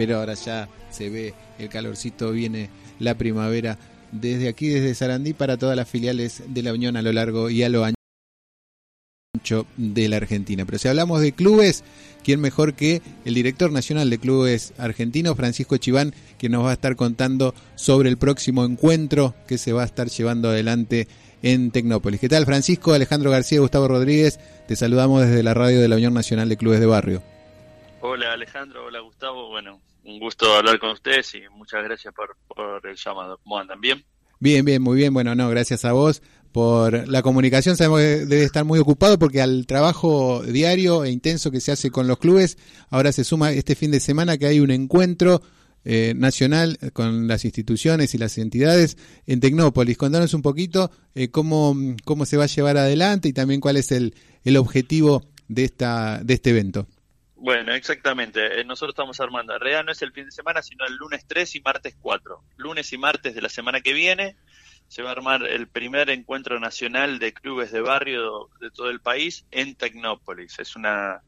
pero ahora ya se ve el calorcito, viene la primavera desde aquí, desde Sarandí, para todas las filiales de la Unión a lo largo y a lo ancho de la Argentina. Pero si hablamos de clubes, ¿quién mejor que el director nacional de clubes argentinos, Francisco Chiván, que nos va a estar contando sobre el próximo encuentro que se va a estar llevando adelante en Tecnópolis. ¿Qué tal, Francisco? Alejandro García, Gustavo Rodríguez, te saludamos desde la radio de la Unión Nacional de Clubes de Barrio. Hola Alejandro, hola Gustavo, bueno, un gusto hablar con ustedes y muchas gracias por, el llamado. ¿Cómo andan? ¿Bien? Bien, bien, muy bien. Bueno, no, gracias a vos por la comunicación. Sabemos que debe estar muy ocupado porque al trabajo diario e intenso que se hace con los clubes, ahora se suma este fin de semana que hay un encuentro eh, nacional con las instituciones y las entidades en Tecnópolis. Contanos un poquito eh, cómo, cómo se va a llevar adelante y también cuál es el, el objetivo de, esta, de este evento. Bueno, exactamente. Eh, nosotros estamos armando. En realidad no es el fin de semana, sino el lunes 3 y martes 4. Lunes y martes de la semana que viene se va a armar el primer encuentro nacional de clubes de barrio de todo el país en Tecnópolis. Es una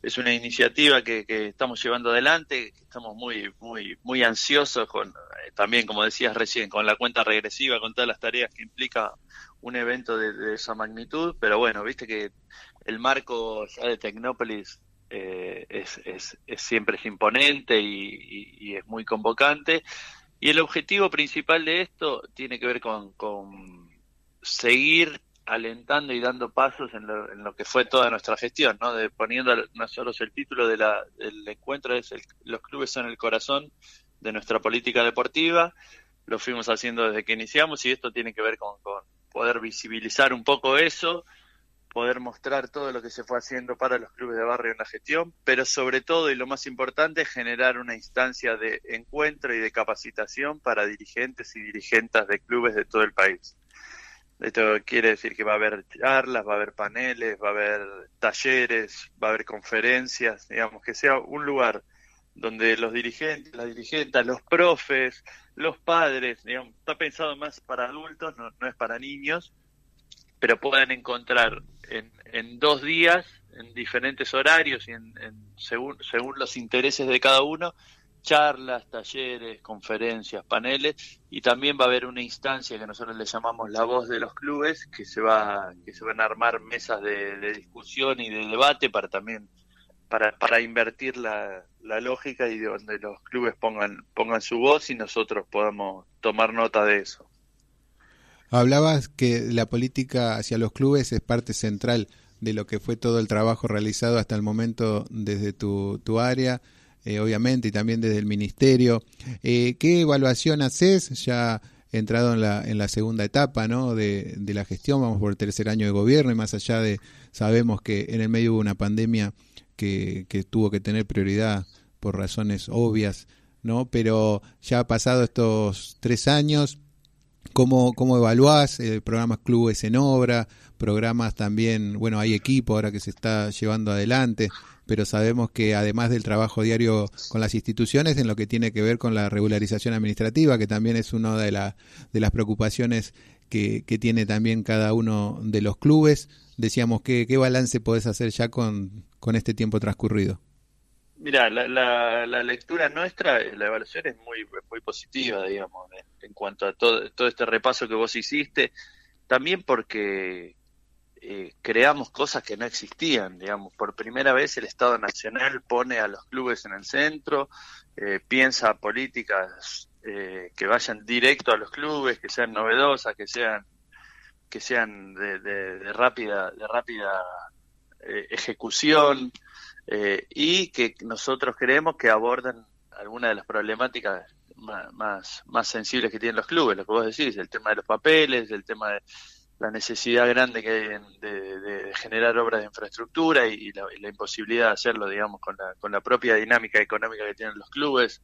es una iniciativa que, estamos llevando adelante, estamos muy muy muy ansiosos con eh, también como decías recién con la cuenta regresiva, con todas las tareas que implica un evento de, de esa magnitud, pero bueno, viste que el marco ya de Tecnópolis eh, es, es, siempre es imponente y, es muy convocante. Y el objetivo principal de esto tiene que ver con, seguir alentando y dando pasos en lo, que fue toda nuestra gestión, ¿no? De poniendo nosotros el título del encuentro es los clubes son el corazón de nuestra política deportiva. Lo fuimos haciendo desde que iniciamos y esto tiene que ver con poder visibilizar un poco eso, poder mostrar todo lo que se fue haciendo para los clubes de barrio en la gestión, pero sobre todo y lo más importante, generar una instancia de encuentro y de capacitación para dirigentes y dirigentes de clubes de todo el país. Esto quiere decir que va a haber charlas, va a haber paneles, va a haber talleres, va a haber conferencias, digamos, que sea un lugar donde los dirigentes, las dirigentes, los profes, los padres, digamos, está pensado más para adultos, no es para niños, pero puedan encontrar en, en dos días, en diferentes horarios y en, según, según los intereses de cada uno, charlas, talleres, conferencias, paneles y también va a haber una instancia que nosotros le llamamos la voz de los clubes que se va que se van a armar mesas de, discusión y de debate para también para, para invertir la, la lógica y donde los clubes pongan pongan su voz y nosotros podamos tomar nota de eso. Hablabas que la política hacia los clubes es parte central de lo que fue todo el trabajo realizado hasta el momento desde tu, área, eh, obviamente, y también desde el ministerio. Eh, ¿Qué evaluación haces ya entrado en la, en la segunda etapa ¿no? de, de la gestión? Vamos por el tercer año de gobierno y más allá de, sabemos que en el medio hubo una pandemia que, que tuvo que tener prioridad por razones obvias, ¿no? Pero ya ha pasado estos tres años, ¿Cómo, cómo evaluás eh, programas clubes en obra? Programas también, bueno, hay equipo ahora que se está llevando adelante, pero sabemos que además del trabajo diario con las instituciones, en lo que tiene que ver con la regularización administrativa, que también es una de, la, de las preocupaciones que, que, tiene también cada uno de los clubes, decíamos, ¿qué, qué balance podés hacer ya con, con este tiempo transcurrido? Mira, la, la, lectura nuestra, la evaluación es muy, muy positiva, digamos, en, cuanto a todo, todo este repaso que vos hiciste, también porque eh, creamos cosas que no existían, digamos, por primera vez el Estado Nacional pone a los clubes en el centro, eh, piensa políticas eh, que vayan directo a los clubes, que sean novedosas, que sean que sean de, de rápida de rápida ejecución eh, y que nosotros creemos que abordan algunas de las problemáticas más, más, sensibles que tienen los clubes, lo que vos decís, el tema de los papeles, el tema de la necesidad grande que hay de, generar obras de infraestructura y, la, imposibilidad de hacerlo, digamos, con la, con la propia dinámica económica que tienen los clubes.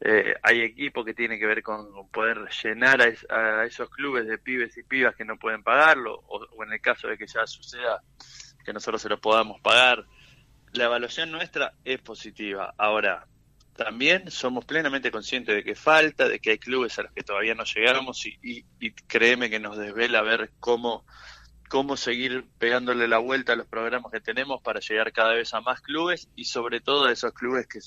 Eh, hay equipo que tiene que ver con poder llenar a, esos clubes de pibes y pibas que no pueden pagarlo, o, en el caso de que ya suceda, que nosotros se lo podamos pagar la evaluación nuestra es positiva. Ahora, también somos plenamente conscientes de que falta, de que hay clubes a los que todavía no llegamos y, créeme que nos desvela ver cómo, cómo seguir pegándole la vuelta a los programas que tenemos para llegar cada vez a más clubes y sobre todo a esos clubes que,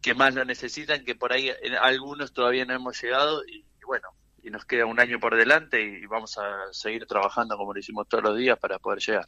que más lo necesitan, que por ahí algunos todavía no hemos llegado y, bueno, y nos queda un año por delante y vamos a seguir trabajando como lo hicimos todos los días para poder llegar.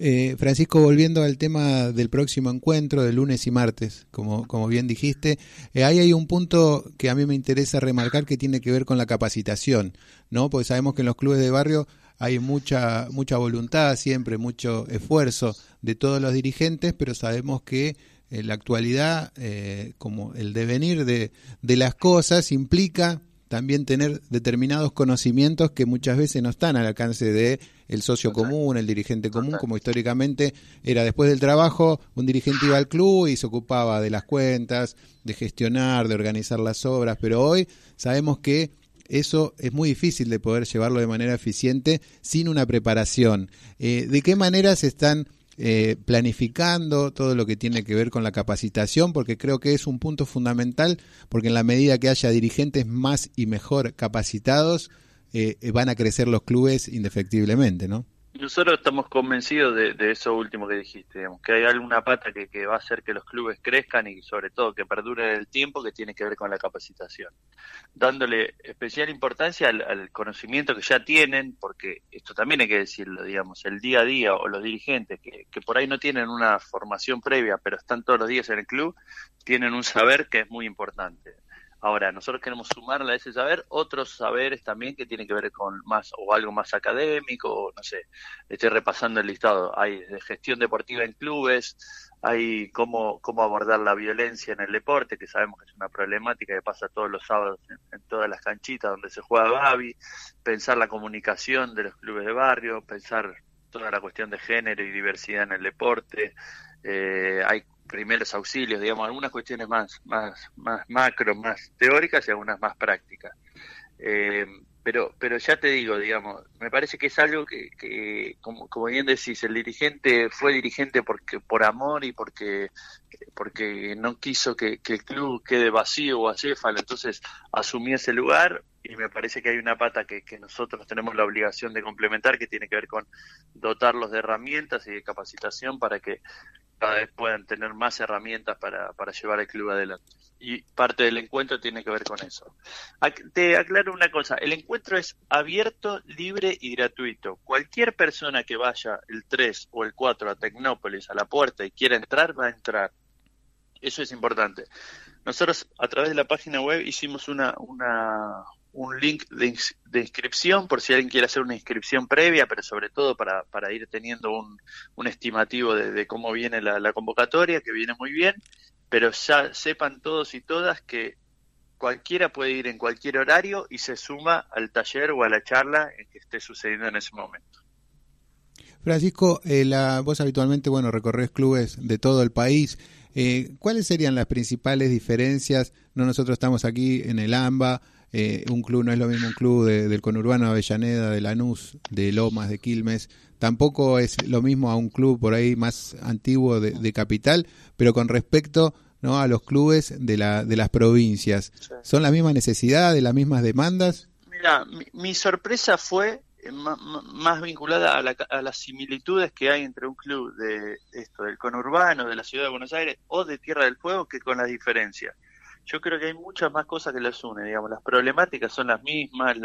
Eh, Francisco, volviendo al tema del próximo encuentro de lunes y martes, como, como bien dijiste, eh, ahí hay un punto que a mí me interesa remarcar que tiene que ver con la capacitación, ¿no? Porque sabemos que en los clubes de barrio hay mucha, mucha voluntad, siempre mucho esfuerzo de todos los dirigentes, pero sabemos que en la actualidad, eh, como el devenir de, de las cosas implica también tener determinados conocimientos que muchas veces no están al alcance de el socio común, el dirigente común, como históricamente era. Después del trabajo, un dirigente iba al club y se ocupaba de las cuentas, de gestionar, de organizar las obras, pero hoy sabemos que eso es muy difícil de poder llevarlo de manera eficiente sin una preparación. Eh, ¿De qué manera se están eh, planificando todo lo que tiene que ver con la capacitación, porque creo que es un punto fundamental, porque en la medida que haya dirigentes más y mejor capacitados, eh, van a crecer los clubes indefectiblemente, ¿no? Nosotros estamos convencidos de, eso último que dijiste, que hay alguna pata que, va a hacer que los clubes crezcan y sobre todo que perdure el tiempo que tiene que ver con la capacitación, dándole especial importancia al, conocimiento que ya tienen, porque esto también hay que decirlo, digamos, el día a día o los dirigentes que, que por ahí no tienen una formación previa, pero están todos los días en el club, tienen un saber que es muy importante. Ahora, nosotros queremos sumarle a ese saber otros saberes también que tienen que ver con más o algo más académico, o no sé, estoy repasando el listado. Hay de gestión deportiva en clubes, hay cómo, cómo abordar la violencia en el deporte, que sabemos que es una problemática que pasa todos los sábados en, todas las canchitas donde se juega Babi, pensar la comunicación de los clubes de barrio, pensar toda la cuestión de género y diversidad en el deporte. Eh, hay primeros auxilios, digamos, algunas cuestiones más, más, más macro, más teóricas y algunas más prácticas. Eh, pero, pero ya te digo, digamos, me parece que es algo que, que como, como bien decís, el dirigente fue dirigente porque por amor y porque, porque no quiso que, el club quede vacío o acéfalo, entonces asumió ese lugar y me parece que hay una pata que nosotros tenemos la obligación de complementar que tiene que ver con dotarlos de herramientas y de capacitación para que cada vez puedan tener más herramientas para, para llevar el club adelante. Y parte del encuentro tiene que ver con eso. Te aclaro una cosa, el encuentro es abierto, libre y gratuito. Cualquier persona que vaya el 3 o el 4 a Tecnópolis, a la puerta y quiera entrar, va a entrar. Eso es importante. Nosotros a través de la página web hicimos una, una, un link de, inscripción por si alguien quiere hacer una inscripción previa, pero sobre todo para, ir teniendo un, un estimativo de, cómo viene la, convocatoria, que viene muy bien, pero ya sepan todos y todas que cualquiera puede ir en cualquier horario y se suma al taller o a la charla en que esté sucediendo en ese momento. Francisco, eh, la, vos habitualmente bueno recorres clubes de todo el país. Eh, ¿Cuáles serían las principales diferencias? No nosotros estamos aquí en el AMBA, eh, un club no es lo mismo un club del conurbano de Avellaneda, de Lanús, de Lomas, de Quilmes. Tampoco es lo mismo a un club por ahí más antiguo de, capital, pero con respecto ¿no? a los clubes de, la, de las provincias. ¿Son las mismas necesidades, las mismas demandas? Mira, mi, sorpresa fue eh, más vinculada a, las similitudes que hay entre un club de esto del conurbano, de la ciudad de Buenos Aires o de Tierra del Fuego que con las diferencias yo creo que hay muchas más cosas que las unen, digamos, las problemáticas son las mismas,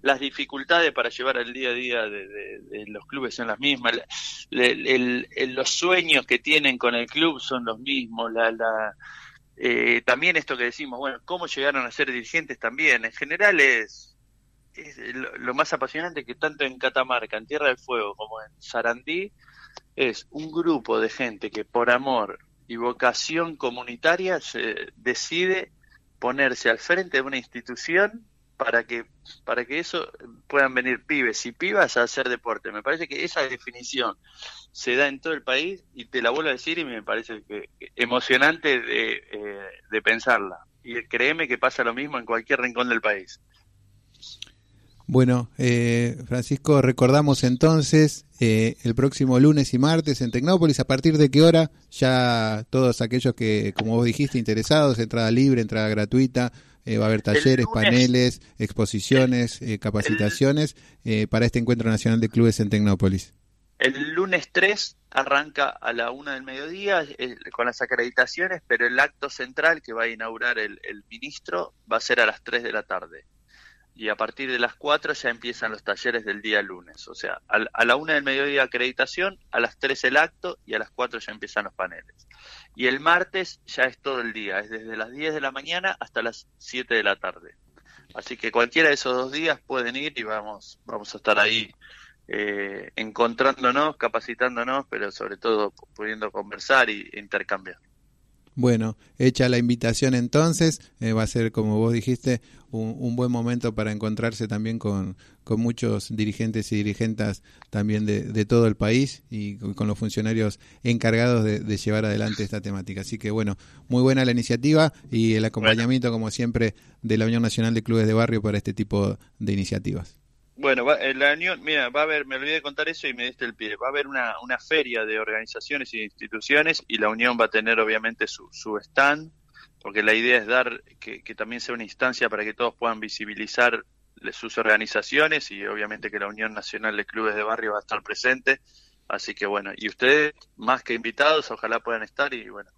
las dificultades para llevar al día a día de, los clubes son las mismas, los sueños que tienen con el club son los mismos, la, eh, también esto que decimos, bueno, cómo llegaron a ser dirigentes también, en general es, es lo más apasionante que tanto en Catamarca, en Tierra del Fuego, como en Sarandí, es un grupo de gente que por amor y vocación comunitaria se decide ponerse al frente de una institución para que para que eso puedan venir pibes y pibas a hacer deporte. Me parece que esa definición se da en todo el país y te la vuelvo a decir y me parece que, emocionante de, eh, de pensarla. Y créeme que pasa lo mismo en cualquier rincón del país. Bueno, eh, Francisco, recordamos entonces eh, el próximo lunes y martes en Tecnópolis. ¿A partir de qué hora? Ya todos aquellos que, como vos dijiste, interesados, entrada libre, entrada gratuita, eh, va a haber talleres, paneles, exposiciones, capacitaciones para este Encuentro Nacional de Clubes en Tecnópolis. El lunes 3 arranca a la una del mediodía eh, con las acreditaciones, pero el acto central que va a inaugurar el, ministro va a ser a las 3 de la tarde. Y a partir de las 4 ya empiezan los talleres del día lunes. O sea, a, la una del mediodía acreditación, a las 3 el acto y a las 4 ya empiezan los paneles. Y el martes ya es todo el día, es desde las 10 de la mañana hasta las 7 de la tarde. Así que cualquiera de esos dos días pueden ir y vamos, vamos a estar ahí eh, encontrándonos, capacitándonos, pero sobre todo pudiendo conversar e intercambiar. Bueno, hecha la invitación entonces, eh, va a ser, como vos dijiste, un, buen momento para encontrarse también con, con muchos dirigentes y dirigentes también de, todo el país y con los funcionarios encargados de, llevar adelante esta temática. Así que bueno, muy buena la iniciativa y el acompañamiento, como siempre, de la Unión Nacional de Clubes de Barrio para este tipo de iniciativas. Bueno, va, la Unión, mira, va a haber, me olvidé de contar eso y me diste el pie, va a haber una, una feria de organizaciones e instituciones y la Unión va a tener obviamente su, su stand, porque la idea es dar, que, que también sea una instancia para que todos puedan visibilizar sus organizaciones y obviamente que la Unión Nacional de Clubes de Barrio va a estar presente. Así que bueno, y ustedes más que invitados, ojalá puedan estar y bueno,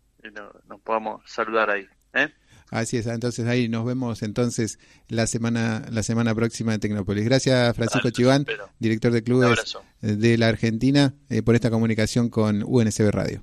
nos podamos saludar ahí. ¿eh? Así es, entonces ahí nos vemos entonces la semana la semana próxima de Tecnópolis. Gracias Francisco Chiván, director de clubes de la Argentina, eh, por esta comunicación con UNSB Radio.